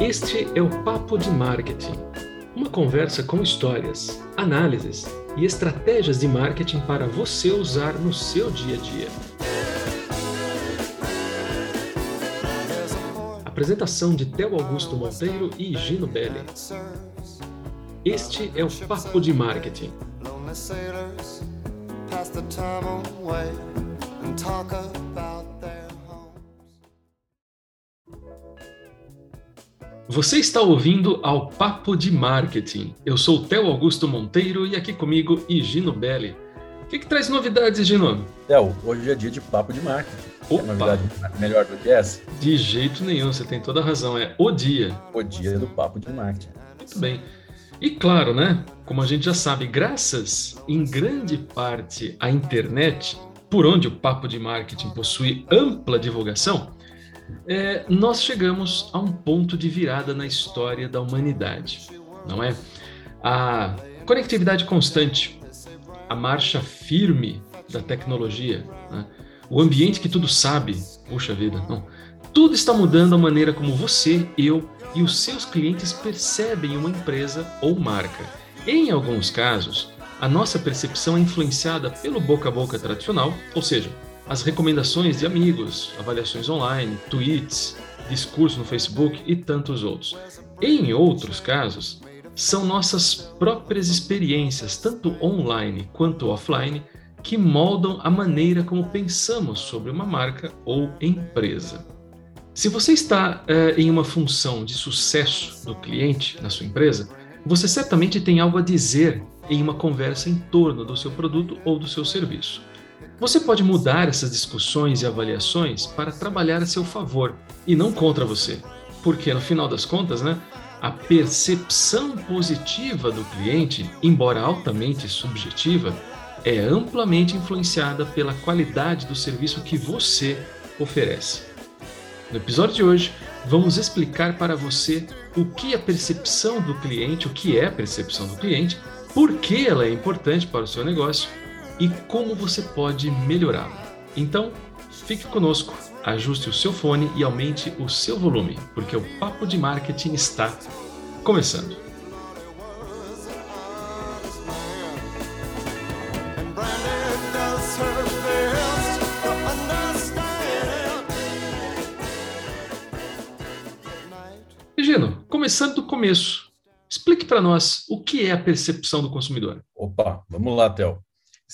Este é o Papo de Marketing, uma conversa com histórias, análises e estratégias de marketing para você usar no seu dia a dia. Apresentação de Theo Augusto Monteiro e Gino Belli. Este é o Papo de Marketing. Você está ouvindo ao Papo de Marketing. Eu sou o Theo Augusto Monteiro e aqui comigo Gino Belli. O que, que traz novidades, Gino? Theo, hoje é dia de Papo de Marketing. Opa. É novidade melhor do que essa? De jeito nenhum, você tem toda a razão. É o dia. O dia do Papo de Marketing. Muito bem. E claro, né? Como a gente já sabe, graças em grande parte à internet, por onde o Papo de Marketing possui ampla divulgação, é, nós chegamos a um ponto de virada na história da humanidade, não é? A conectividade constante, a marcha firme da tecnologia, né? o ambiente que tudo sabe, puxa vida, não. Tudo está mudando a maneira como você, eu e os seus clientes percebem uma empresa ou marca. Em alguns casos, a nossa percepção é influenciada pelo boca a boca tradicional, ou seja, as recomendações de amigos, avaliações online, tweets, discurso no Facebook e tantos outros. Em outros casos, são nossas próprias experiências, tanto online quanto offline, que moldam a maneira como pensamos sobre uma marca ou empresa. Se você está eh, em uma função de sucesso do cliente na sua empresa, você certamente tem algo a dizer em uma conversa em torno do seu produto ou do seu serviço. Você pode mudar essas discussões e avaliações para trabalhar a seu favor e não contra você, porque no final das contas, né, a percepção positiva do cliente, embora altamente subjetiva, é amplamente influenciada pela qualidade do serviço que você oferece. No episódio de hoje, vamos explicar para você o que é a percepção do cliente, o que é a percepção do cliente, por que ela é importante para o seu negócio e como você pode melhorá-lo. Então, fique conosco, ajuste o seu fone e aumente o seu volume, porque o Papo de Marketing está começando. Gino, começando do começo, explique para nós o que é a percepção do consumidor. Opa, vamos lá, Theo.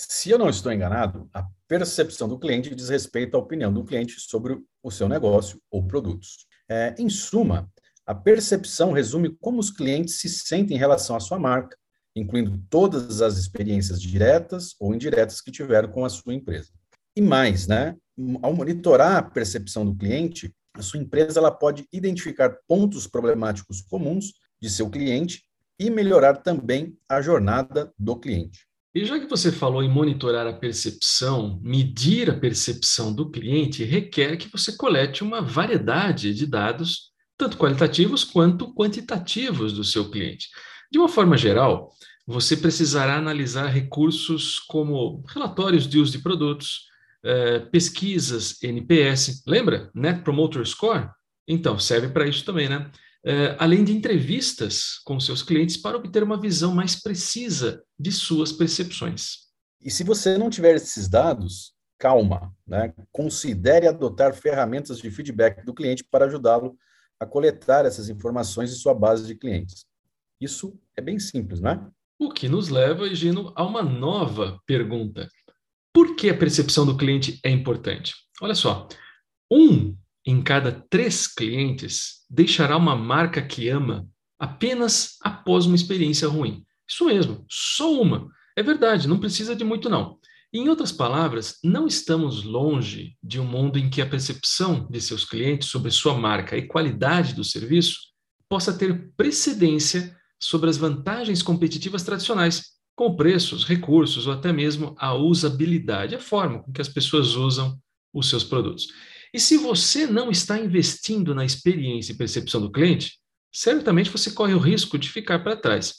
Se eu não estou enganado, a percepção do cliente diz respeito à opinião do cliente sobre o seu negócio ou produtos. É, em suma, a percepção resume como os clientes se sentem em relação à sua marca, incluindo todas as experiências diretas ou indiretas que tiveram com a sua empresa. E mais, né? Ao monitorar a percepção do cliente, a sua empresa ela pode identificar pontos problemáticos comuns de seu cliente e melhorar também a jornada do cliente. E já que você falou em monitorar a percepção, medir a percepção do cliente requer que você colete uma variedade de dados, tanto qualitativos quanto quantitativos do seu cliente. De uma forma geral, você precisará analisar recursos como relatórios de uso de produtos, eh, pesquisas NPS, lembra? Net Promoter Score? Então, serve para isso também, né? Uh, além de entrevistas com seus clientes para obter uma visão mais precisa de suas percepções. E se você não tiver esses dados, calma, né? considere adotar ferramentas de feedback do cliente para ajudá-lo a coletar essas informações de sua base de clientes. Isso é bem simples, não é? O que nos leva, Gino, a uma nova pergunta. Por que a percepção do cliente é importante? Olha só, um em cada três clientes deixará uma marca que ama apenas após uma experiência ruim. Isso mesmo, só uma. É verdade, não precisa de muito, não. Em outras palavras, não estamos longe de um mundo em que a percepção de seus clientes sobre sua marca e qualidade do serviço possa ter precedência sobre as vantagens competitivas tradicionais, como preços, recursos ou até mesmo a usabilidade, a forma com que as pessoas usam os seus produtos. E se você não está investindo na experiência e percepção do cliente, certamente você corre o risco de ficar para trás.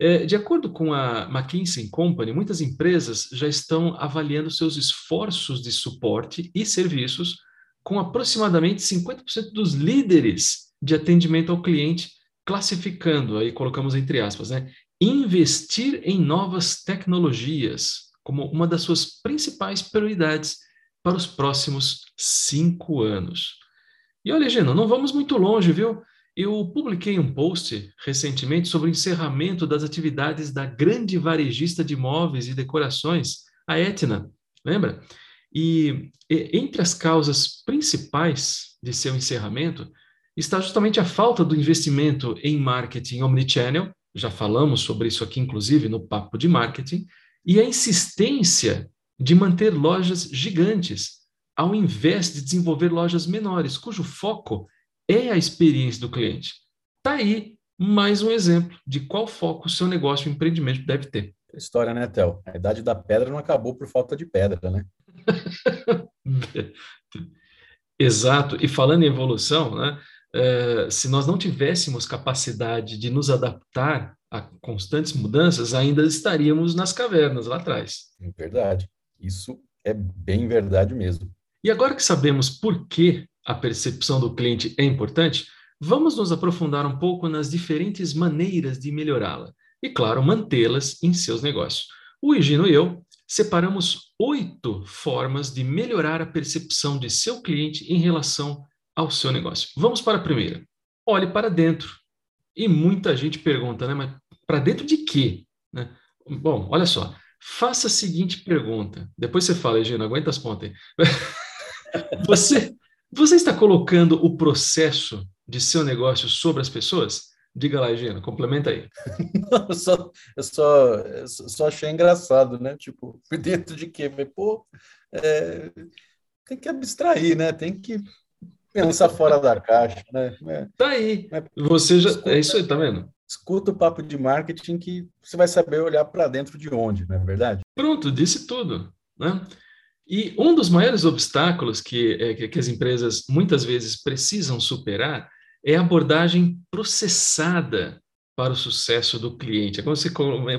É, de acordo com a McKinsey Company, muitas empresas já estão avaliando seus esforços de suporte e serviços com aproximadamente 50% dos líderes de atendimento ao cliente, classificando, aí colocamos entre aspas, né, investir em novas tecnologias como uma das suas principais prioridades para os próximos cinco anos. E olha, Geno, não vamos muito longe, viu? Eu publiquei um post recentemente sobre o encerramento das atividades da grande varejista de móveis e decorações, a Etna, lembra? E, e entre as causas principais de seu encerramento está justamente a falta do investimento em marketing omnichannel, já falamos sobre isso aqui, inclusive, no Papo de Marketing, e a insistência de manter lojas gigantes, ao invés de desenvolver lojas menores, cujo foco é a experiência do cliente. Está aí mais um exemplo de qual foco o seu negócio ou empreendimento deve ter. História, né, Théo? A idade da pedra não acabou por falta de pedra, né? Exato. E falando em evolução, né, uh, se nós não tivéssemos capacidade de nos adaptar a constantes mudanças, ainda estaríamos nas cavernas lá atrás. É verdade. Isso é bem verdade mesmo. E agora que sabemos por que a percepção do cliente é importante, vamos nos aprofundar um pouco nas diferentes maneiras de melhorá-la e, claro, mantê-las em seus negócios. O Higino e eu separamos oito formas de melhorar a percepção de seu cliente em relação ao seu negócio. Vamos para a primeira. Olhe para dentro. E muita gente pergunta, né? Mas para dentro de quê? Né? Bom, olha só. Faça a seguinte pergunta. Depois você fala, Egino, aguenta as pontas aí. você, você está colocando o processo de seu negócio sobre as pessoas? Diga lá, Egino, complementa aí. Não, eu, só, eu, só, eu só achei engraçado, né? Tipo, dentro de quê? Pô, é, tem que abstrair, né? Tem que pensar fora da caixa, né? É, tá aí. Você já. É isso aí, tá vendo? Escuta o papo de marketing que você vai saber olhar para dentro de onde, não é verdade? Pronto, disse tudo. Né? E um dos maiores obstáculos que, é, que as empresas muitas vezes precisam superar é a abordagem processada para o sucesso do cliente. É como se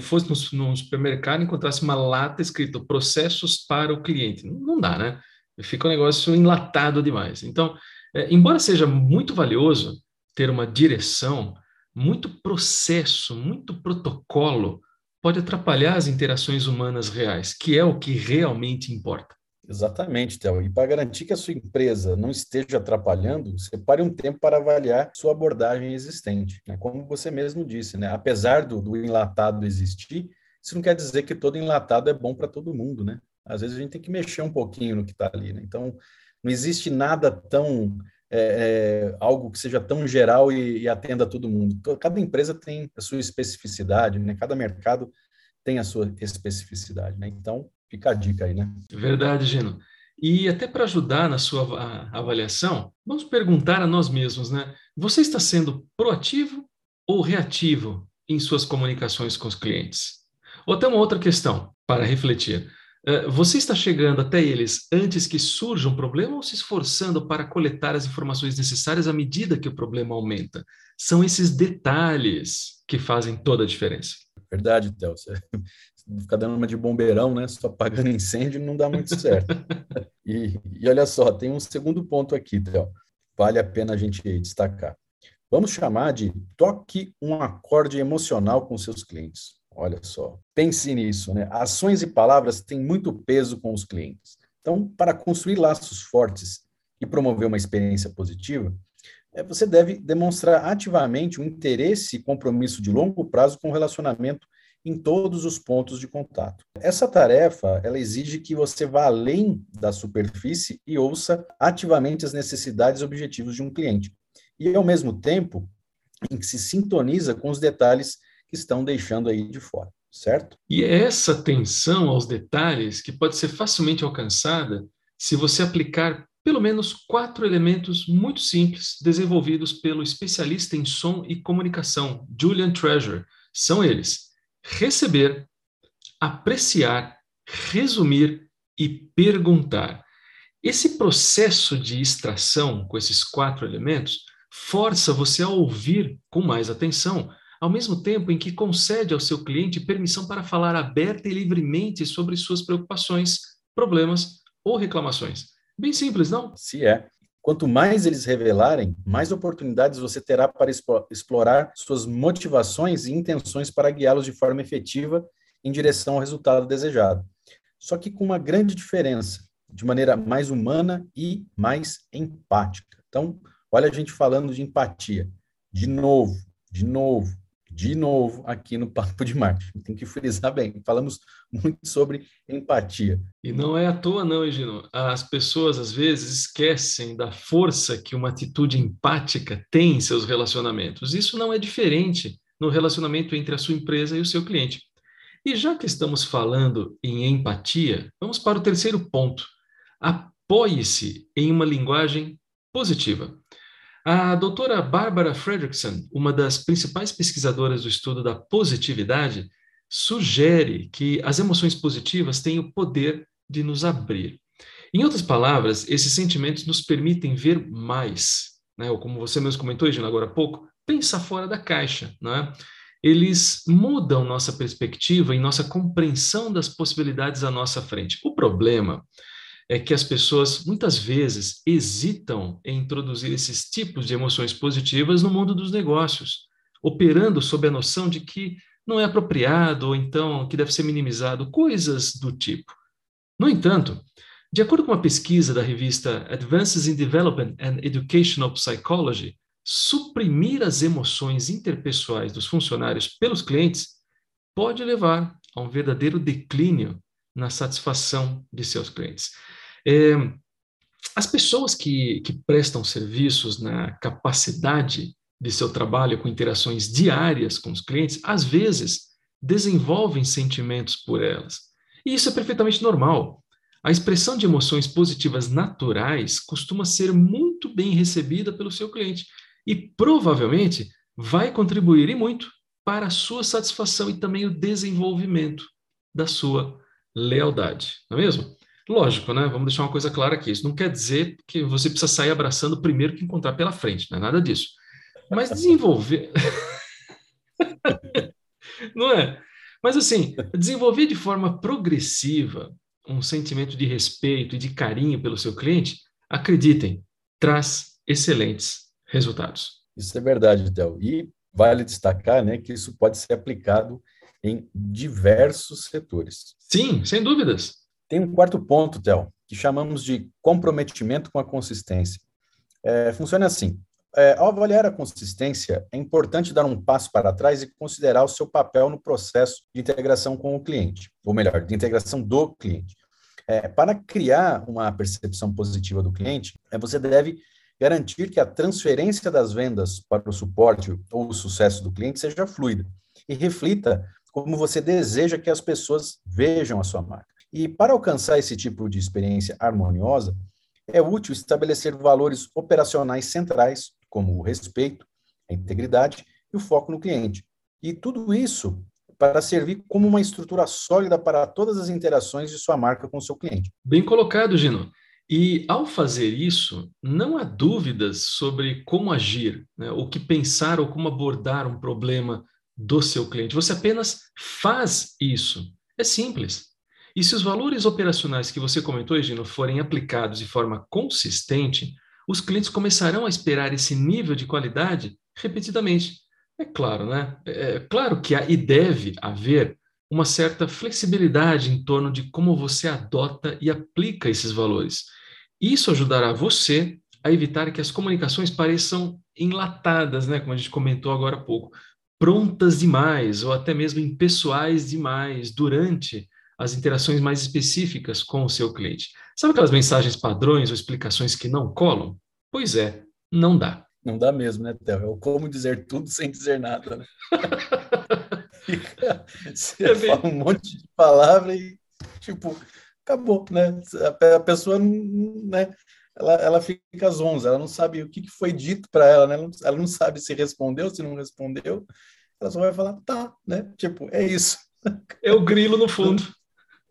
fosse no supermercado e encontrasse uma lata escrito processos para o cliente. Não dá, né? Fica um negócio enlatado demais. Então, é, embora seja muito valioso ter uma direção, muito processo, muito protocolo pode atrapalhar as interações humanas reais, que é o que realmente importa. Exatamente, Théo. E para garantir que a sua empresa não esteja atrapalhando, separe um tempo para avaliar sua abordagem existente. Né? Como você mesmo disse, né? apesar do, do enlatado existir, isso não quer dizer que todo enlatado é bom para todo mundo. Né? Às vezes a gente tem que mexer um pouquinho no que está ali. Né? Então, não existe nada tão é, é, algo que seja tão geral e, e, atenda todo mundo. Cada empresa tem a sua especificidade, né? Cada mercado tem a sua especificidade, né? Então, fica a dica aí, né? Verdade, Gino. E até para ajudar na sua avaliação, vamos perguntar a nós mesmos, né? Você está sendo proativo ou reativo em suas comunicações com os clientes? Ou até uma outra questão para refletir. Eh, você está chegando até eles antes que surja um problema ou se esforçando para coletar as informações necessárias à medida que o problema aumenta? São esses detalhes que fazem toda a diferença. Verdade, Théo. Ficar dando uma de bombeirão, né? Só apagando incêndio não dá muito certo. e, e olha só, tem um segundo ponto aqui, Théo. Vale a pena a gente destacar. Vamos chamar de toque um acorde emocional com seus clientes. Olha só, pense nisso, né? Ações e palavras têm muito peso com os clientes. Então, para construir laços fortes e promover uma experiência positiva, é, você deve demonstrar ativamente um interesse e compromisso de longo prazo com o relacionamento em todos os pontos de contato. Essa tarefa, ela exige que você vá além da superfície e ouça ativamente as necessidades e objetivos de um cliente. E, ao mesmo tempo, em que se sintoniza com os detalhes que estão deixando aí de fora, certo? E é essa atenção aos detalhes que pode ser facilmente alcançada se você aplicar pelo menos quatro elementos muito simples desenvolvidos pelo especialista em som e comunicação, Julian Treasure. São eles: receber, apreciar, resumir e perguntar. Esse processo de extração com esses quatro elementos força você a ouvir com mais atenção, ao mesmo tempo em que concede ao seu cliente permissão para falar aberta e livremente sobre suas preocupações, problemas ou reclamações. Bem simples, não? Se é. Quanto mais eles revelarem, mais oportunidades você terá para explorar suas motivações e intenções para guiá-los de forma efetiva em direção ao resultado desejado. Só que com uma grande diferença, de maneira mais humana e mais empática. Então, olha a gente falando de empatia. De novo, de novo, de novo aqui no Papo de Marketing. Tem que frisar bem. Falamos muito sobre empatia. E não é à toa, não, Egino. As pessoas, às vezes, esquecem da força que uma atitude empática tem em seus relacionamentos. Isso não é diferente no relacionamento entre a sua empresa e o seu cliente. E já que estamos falando em empatia, vamos para o terceiro ponto. Apoie-se em uma linguagem positiva. A doutora Barbara Fredrickson, uma das principais pesquisadoras do estudo da positividade, sugere que as emoções positivas têm o poder de nos abrir. Em outras palavras, esses sentimentos nos permitem ver mais, né? ou como você mesmo comentou, Gina, agora há pouco, pensar fora da caixa. Né? Eles mudam nossa perspectiva e nossa compreensão das possibilidades à nossa frente. O problema é que as pessoas muitas vezes hesitam em introduzir esses tipos de emoções positivas no mundo dos negócios, operando sob a noção de que não é apropriado ou então que deve ser minimizado, coisas do tipo. No entanto, de acordo com uma pesquisa da revista Advances in Development and Educational Psychology, suprimir as emoções interpessoais dos funcionários pelos clientes pode levar a um verdadeiro declínio na satisfação de seus clientes. É, as pessoas que, que prestam serviços na capacidade de seu trabalho com interações diárias com os clientes, às vezes desenvolvem sentimentos por elas. E isso é perfeitamente normal. A expressão de emoções positivas naturais costuma ser muito bem recebida pelo seu cliente e provavelmente vai contribuir e muito para a sua satisfação e também o desenvolvimento da sua lealdade, não é mesmo? Lógico, né? Vamos deixar uma coisa clara aqui. Isso não quer dizer que você precisa sair abraçando o primeiro que encontrar pela frente, não é nada disso. Mas desenvolver. não é? Mas assim, desenvolver de forma progressiva um sentimento de respeito e de carinho pelo seu cliente, acreditem, traz excelentes resultados. Isso é verdade, Théo. E vale destacar né, que isso pode ser aplicado em diversos setores. Sim, sem dúvidas. Tem um quarto ponto, Théo, que chamamos de comprometimento com a consistência. É, funciona assim. É, ao avaliar a consistência, é importante dar um passo para trás e considerar o seu papel no processo de integração com o cliente, ou melhor, de integração do cliente. É, para criar uma percepção positiva do cliente, é, você deve garantir que a transferência das vendas para o suporte ou o sucesso do cliente seja fluida e reflita como você deseja que as pessoas vejam a sua marca. E para alcançar esse tipo de experiência harmoniosa, é útil estabelecer valores operacionais centrais, como o respeito, a integridade e o foco no cliente. E tudo isso para servir como uma estrutura sólida para todas as interações de sua marca com o seu cliente. Bem colocado, Gino. E ao fazer isso, não há dúvidas sobre como agir, né? o que pensar ou como abordar um problema do seu cliente. Você apenas faz isso. É simples. E se os valores operacionais que você comentou, Egino, forem aplicados de forma consistente, os clientes começarão a esperar esse nível de qualidade repetidamente. É claro, né? É, é claro que há e deve haver uma certa flexibilidade em torno de como você adota e aplica esses valores. Isso ajudará você a evitar que as comunicações pareçam enlatadas, né, como a gente comentou agora há pouco, prontas demais ou até mesmo impessoais demais durante as interações mais específicas com o seu cliente. Sabe aquelas mensagens padrões ou explicações que não colam? Pois é, não dá. Não dá mesmo, né, Theo? É o como dizer tudo sem dizer nada, né? Você é bem... fala um monte de palavra e, tipo, acabou, né? A pessoa, né? Ela, ela fica zonza, ela não sabe o que foi dito para ela, né? Ela não sabe se respondeu, se não respondeu. Ela só vai falar, tá, né? Tipo, é isso. É o grilo no fundo.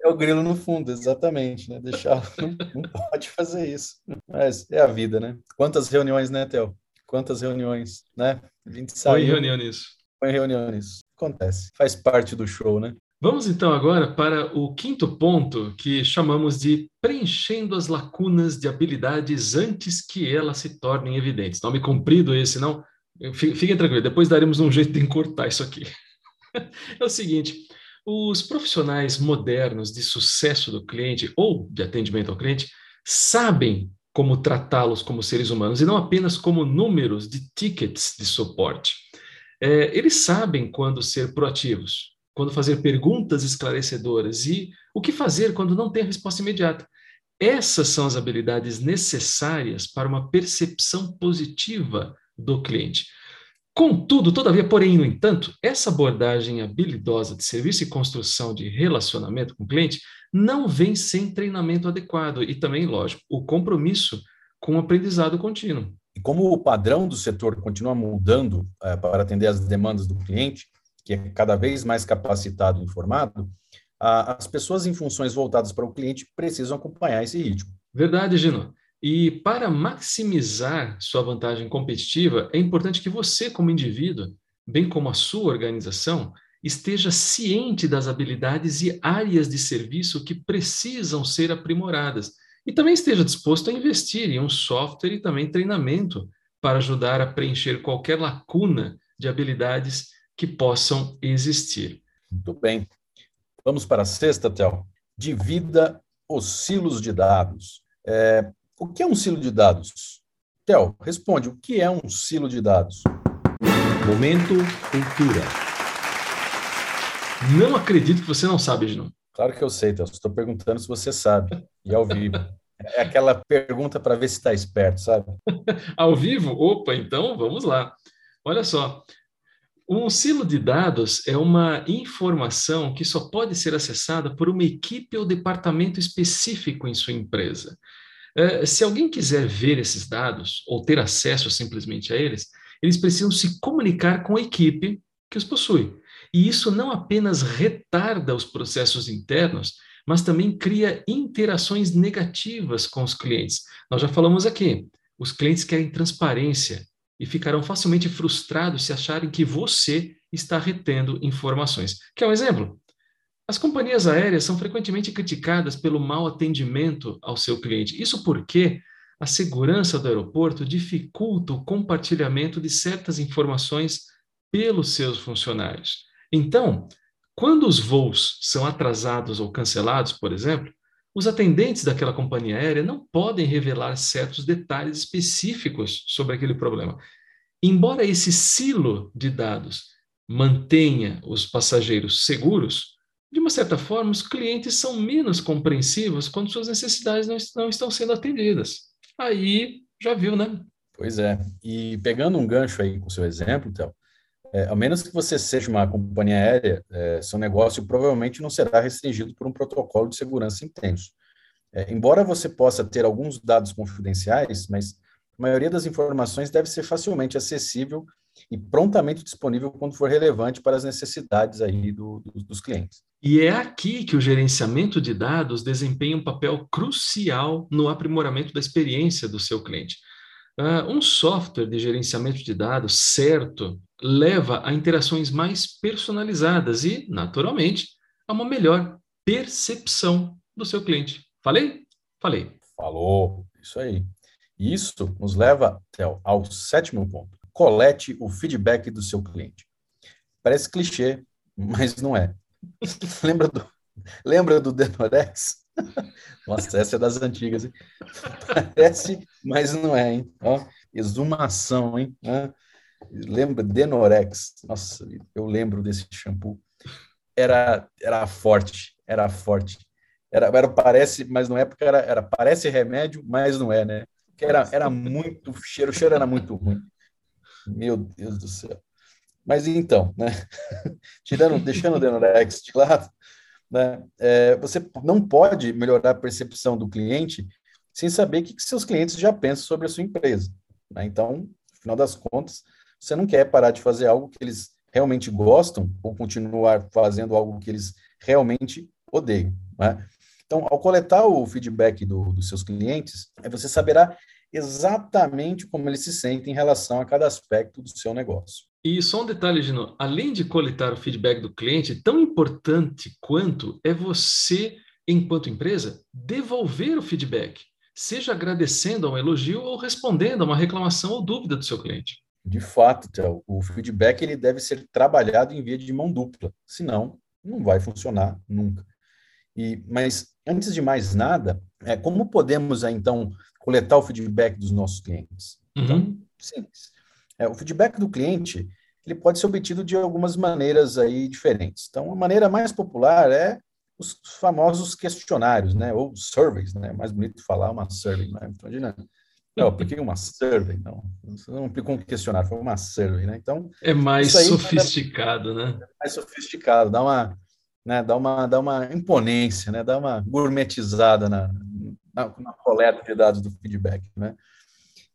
É o grilo no fundo, exatamente, né? Deixar, não, não, pode fazer isso. Mas é a vida, né? Quantas reuniões, né, Theo? Quantas reuniões, né? A gente sai. Põe reunião nisso. Põe reunião nisso. Acontece. Faz parte do show, né? Vamos então agora para o quinto ponto, que chamamos de preenchendo as lacunas de habilidades antes que elas se tornem evidentes. Nome comprido esse, não? Fiquem tranquilos, depois daremos um jeito de encurtar isso aqui. É o seguinte: os profissionais modernos de sucesso do cliente ou de atendimento ao cliente sabem como tratá-los como seres humanos e não apenas como números de tickets de suporte. É, eles sabem quando ser proativos, quando fazer perguntas esclarecedoras e o que fazer quando não tem resposta imediata. Essas são as habilidades necessárias para uma percepção positiva do cliente. Contudo, todavia, porém, no entanto, essa abordagem habilidosa de serviço e construção de relacionamento com o cliente não vem sem treinamento adequado e também, lógico, o compromisso com o aprendizado contínuo. E como o padrão do setor continua mudando é, para atender às demandas do cliente, que é cada vez mais capacitado e informado, a, as pessoas em funções voltadas para o cliente precisam acompanhar esse ritmo. Verdade, Gino. E para maximizar sua vantagem competitiva, é importante que você, como indivíduo, bem como a sua organização, esteja ciente das habilidades e áreas de serviço que precisam ser aprimoradas e também esteja disposto a investir em um software e também treinamento para ajudar a preencher qualquer lacuna de habilidades que possam existir. Muito bem. Vamos para a sexta, Théo. Divida os silos de dados. É, o que é um silo de dados? Theo, responde, o que é um silo de dados? Momento Cultura. Não acredito que você não sabe, Gino. Claro que eu sei, Theo. Estou perguntando se você sabe. E ao vivo. É aquela pergunta para ver se está esperto, sabe? ao vivo? Opa, então vamos lá. Olha só. Um silo de dados é uma informação que só pode ser acessada por uma equipe ou departamento específico em sua empresa. É, se alguém quiser ver esses dados ou ter acesso simplesmente a eles, eles precisam se comunicar com a equipe que os possui. E isso não apenas retarda os processos internos, mas também cria interações negativas com os clientes. Nós já falamos aqui, os clientes querem transparência e ficarão facilmente frustrados se acharem que você está retendo informações. Quer um exemplo? As companhias aéreas são frequentemente criticadas pelo mau atendimento ao seu cliente. Isso porque a segurança do aeroporto dificulta o compartilhamento de certas informações pelos seus funcionários. Então, quando os voos são atrasados ou cancelados, por exemplo, os atendentes daquela companhia aérea não podem revelar certos detalhes específicos sobre aquele problema. Embora esse silo de dados mantenha os passageiros seguros, de uma certa forma, os clientes são menos compreensivos quando suas necessidades não, estão sendo atendidas. Aí já viu, né? Pois é. E pegando um gancho aí com o seu exemplo, então, é, a menos que você seja uma companhia aérea, é, seu negócio provavelmente não será restringido por um protocolo de segurança intenso. É, embora você possa ter alguns dados confidenciais, mas a maioria das informações deve ser facilmente acessível e prontamente disponível quando for relevante para as necessidades aí do, do, dos clientes. E é aqui que o gerenciamento de dados desempenha um papel crucial no aprimoramento da experiência do seu cliente. Uh, um software de gerenciamento de dados certo leva a interações mais personalizadas e, naturalmente, a uma melhor percepção do seu cliente. Falei? Falei. Falou, isso aí. Isso nos leva, Theo, ao sétimo ponto. Colete o feedback do seu cliente. Parece clichê, mas não é. lembra do, lembra do Denorex? Nossa, essa é das antigas, hein? Parece, mas não é, hein? Ó, exumação, hein? lembra Denorex? Nossa, eu lembro desse shampoo. Era, era forte, era forte. Era, era parece, mas não é porque era, era parece remédio, mas não é, né? Era, era muito cheiro, o cheiro era muito ruim. Meu Deus do céu. Mas então, né? Tirando, deixando o Denorex de lado, né? É, você não pode melhorar a percepção do cliente sem saber o que, que seus clientes já pensam sobre a sua empresa. Né? Então, no final das contas, você não quer parar de fazer algo que eles realmente gostam ou continuar fazendo algo que eles realmente odeiam. Né? Então, ao coletar o feedback do, dos seus clientes, você saberá exatamente como eles se sentem em relação a cada aspecto do seu negócio. E só um detalhe, Gino, além de coletar o feedback do cliente, tão importante quanto é você, enquanto empresa, devolver o feedback, seja agradecendo a um elogio ou respondendo a uma reclamação ou dúvida do seu cliente. De fato, Théo, o feedback ele deve ser trabalhado em via de mão dupla, senão não vai funcionar nunca. E, mas antes de mais nada, é, como podemos então coletar o feedback dos nossos clientes? Então, uhum. simples. É, o feedback do cliente ele pode ser obtido de algumas maneiras aí diferentes. Então, a maneira mais popular é os famosos questionários, né? Ou surveys, né? Mais bonito falar uma survey, né? Imagina. Não, eu apliquei uma survey, não. Você não aplicou um questionário, foi uma survey, né? Então. É mais sofisticado, né? É mais sofisticado, dá uma, né? Dá uma, dá uma imponência, né? Dá uma gourmetizada na, na, na coleta de dados do feedback, né?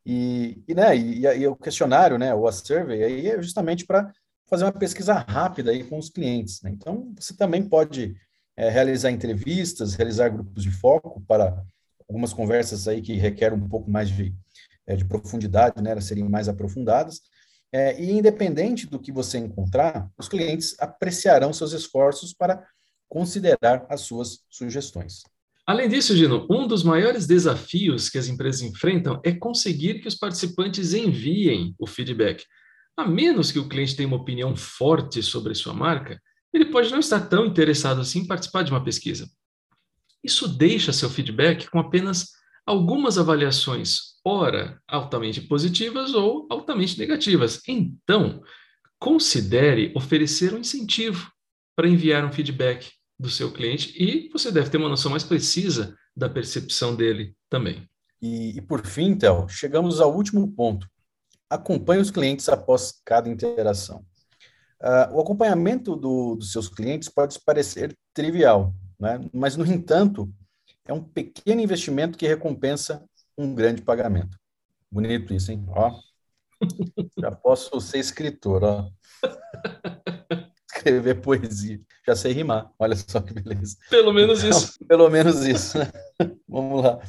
E, e, né, e, e, o questionário, né, ou a survey, aí é justamente para fazer uma pesquisa rápida aí com os clientes. Né? Então, você também pode é, realizar entrevistas, realizar grupos de foco para algumas conversas aí que requerem um pouco mais de, é, de profundidade, né, serem mais aprofundadas. É, e independente do que você encontrar, os clientes apreciarão seus esforços para considerar as suas sugestões. Além disso, Gino, um dos maiores desafios que as empresas enfrentam é conseguir que os participantes enviem o feedback. A menos que o cliente tenha uma opinião forte sobre sua marca, ele pode não estar tão interessado assim em participar de uma pesquisa. Isso deixa seu feedback com apenas algumas avaliações, ora altamente positivas ou altamente negativas. Então, considere oferecer um incentivo para enviar um feedback do seu cliente e você deve ter uma noção mais precisa da percepção dele também. E, e por fim, Théo, chegamos ao último ponto. Acompanhe os clientes após cada interação. Uh, o acompanhamento do, dos seus clientes pode parecer trivial, né? mas, no entanto, é um pequeno investimento que recompensa um grande pagamento. Bonito isso, hein? Ó, já posso ser escritor, ó. escrever poesia. Já sei rimar, olha só que beleza. Pelo menos então, isso. Pelo menos isso. Vamos lá.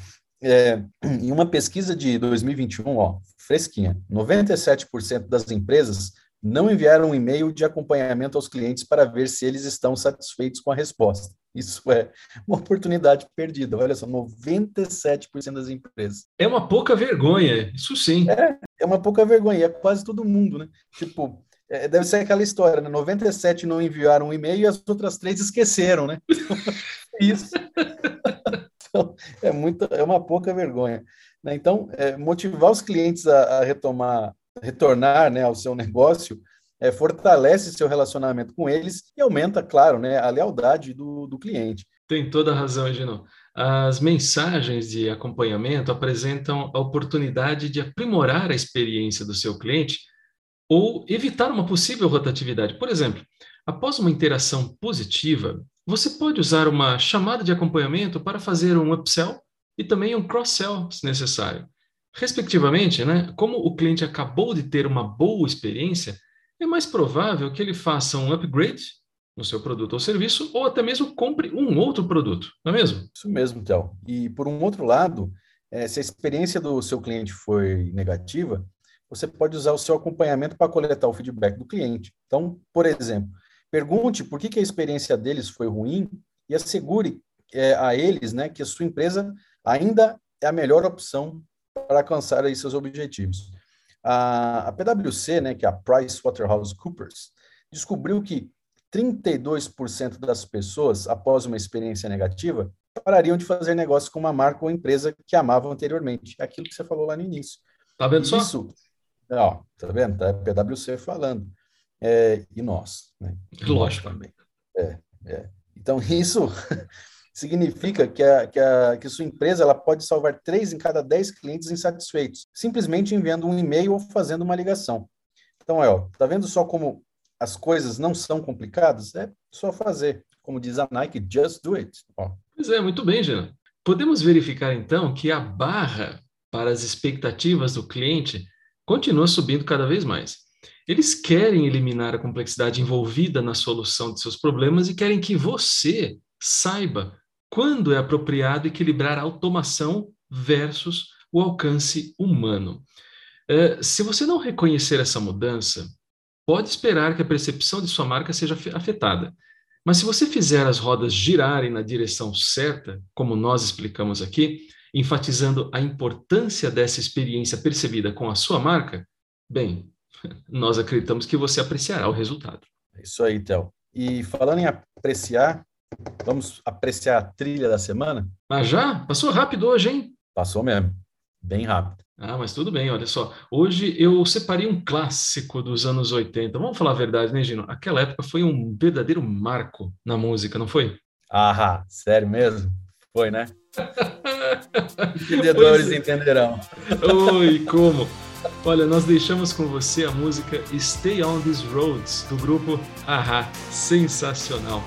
É, em uma pesquisa de 2021, ó, fresquinha, 97% das empresas não enviaram um e-mail de acompanhamento aos clientes para ver se eles estão satisfeitos com a resposta. Isso é uma oportunidade perdida. Olha só, 97% das empresas. É uma pouca vergonha, isso sim. É, é uma pouca vergonha, é quase todo mundo, né? Tipo, é, deve ser aquela história, né? 97 não enviaram um e-mail e as outras três esqueceram, né? Isso. Então, é, muito, é uma pouca vergonha. Né? Então, é, motivar os clientes a, a, retomar, retornar né, ao seu negócio, é, fortalece seu relacionamento com eles e aumenta, claro, né, a lealdade do, do cliente. Tem toda a razão, Gino. As mensagens de acompanhamento apresentam a oportunidade de aprimorar a experiência do seu cliente ou evitar uma possível rotatividade. Por exemplo, após uma interação positiva, você pode usar uma chamada de acompanhamento para fazer um upsell e também um cross-sell, se necessário. Respectivamente, né, como o cliente acabou de ter uma boa experiência, é mais provável que ele faça um upgrade no seu produto ou serviço, ou até mesmo compre um outro produto, não é mesmo? Isso mesmo, Théo. E por um outro lado, é, se a experiência do seu cliente foi negativa, você pode usar o seu acompanhamento para coletar o feedback do cliente. Então, por exemplo, pergunte por que, que a experiência deles foi ruim e assegure é, a eles né, que a sua empresa ainda é a melhor opção para alcançar aí seus objetivos. A, a PwC, né, que é a PricewaterhouseCoopers, descobriu que 32% das pessoas, após uma experiência negativa, parariam de fazer negócio com uma marca ou empresa que amavam anteriormente. É aquilo que você falou lá no início. Tá vendo só? Isso, Ó, tá vendo? Tá PwC falando. É, e nós. Né? Lógico. Também. É, é. Então, isso significa que a, que, a, que sua empresa ela pode salvar três em cada dez clientes insatisfeitos, simplesmente enviando um e-mail ou fazendo uma ligação. Então, é, ó, tá vendo só como as coisas não são complicadas? É só fazer. Como diz a Nike, just do it. Ó. Pois é, muito bem, Jean. Podemos verificar, então, que a barra para as expectativas do cliente continua subindo cada vez mais. Eles querem eliminar a complexidade envolvida na solução de seus problemas e querem que você saiba quando é apropriado equilibrar a automação versus o alcance humano. Uh, se você não reconhecer essa mudança, pode esperar que a percepção de sua marca seja afetada. Mas se você fizer as rodas girarem na direção certa, como nós explicamos aqui, enfatizando a importância dessa experiência percebida com a sua marca, bem, nós acreditamos que você apreciará o resultado. É isso aí, Théo. E falando em apreciar, vamos apreciar a trilha da semana? Ah, já? Passou rápido hoje, hein? Passou mesmo. Bem rápido. Ah, mas tudo bem, olha só. Hoje eu separei um clássico dos anos 80. Vamos falar a verdade, né, Gino? Aquela época foi um verdadeiro marco na música, não foi? Ah, sério mesmo? Foi, né? Entendedores é. entenderão. Oi, como? Olha, nós deixamos com você a música Stay on These Roads, do grupo Aha. Sensacional.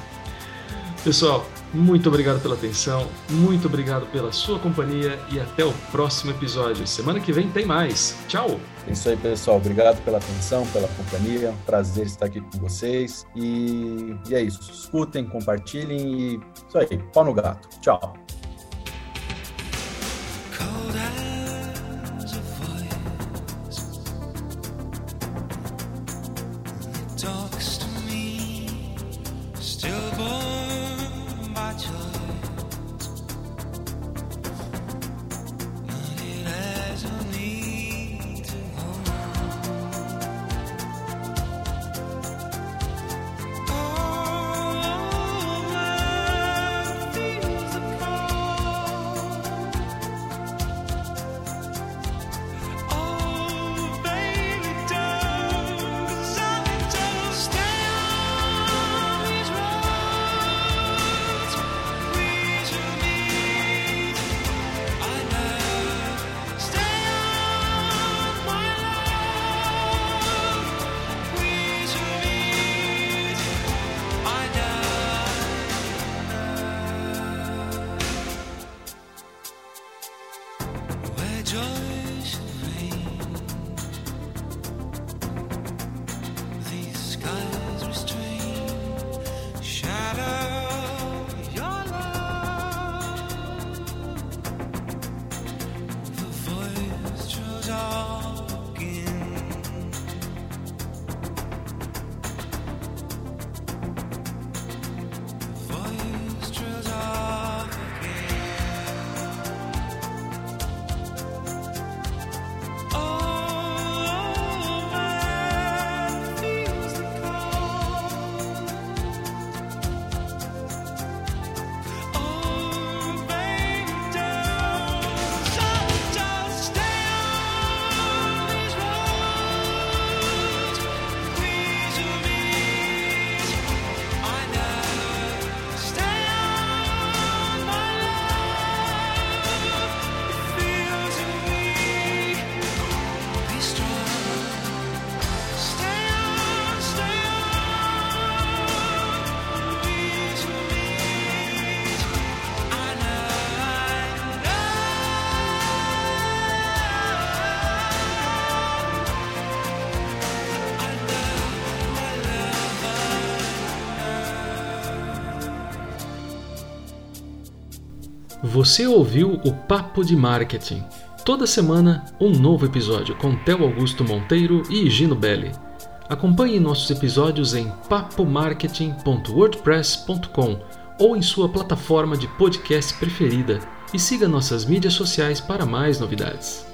Pessoal, muito obrigado pela atenção, muito obrigado pela sua companhia e até o próximo episódio. Semana que vem tem mais. Tchau! É isso aí, pessoal. Obrigado pela atenção, pela companhia. Prazer estar aqui com vocês. E, e é isso. Escutem, compartilhem e isso aí. Pau no gato. Tchau. Você ouviu o Papo de Marketing. Toda semana, um novo episódio com Theo Augusto Monteiro e Gino Belli. Acompanhe nossos episódios em papomarketing.wordpress.com ou em sua plataforma de podcast preferida e siga nossas mídias sociais para mais novidades.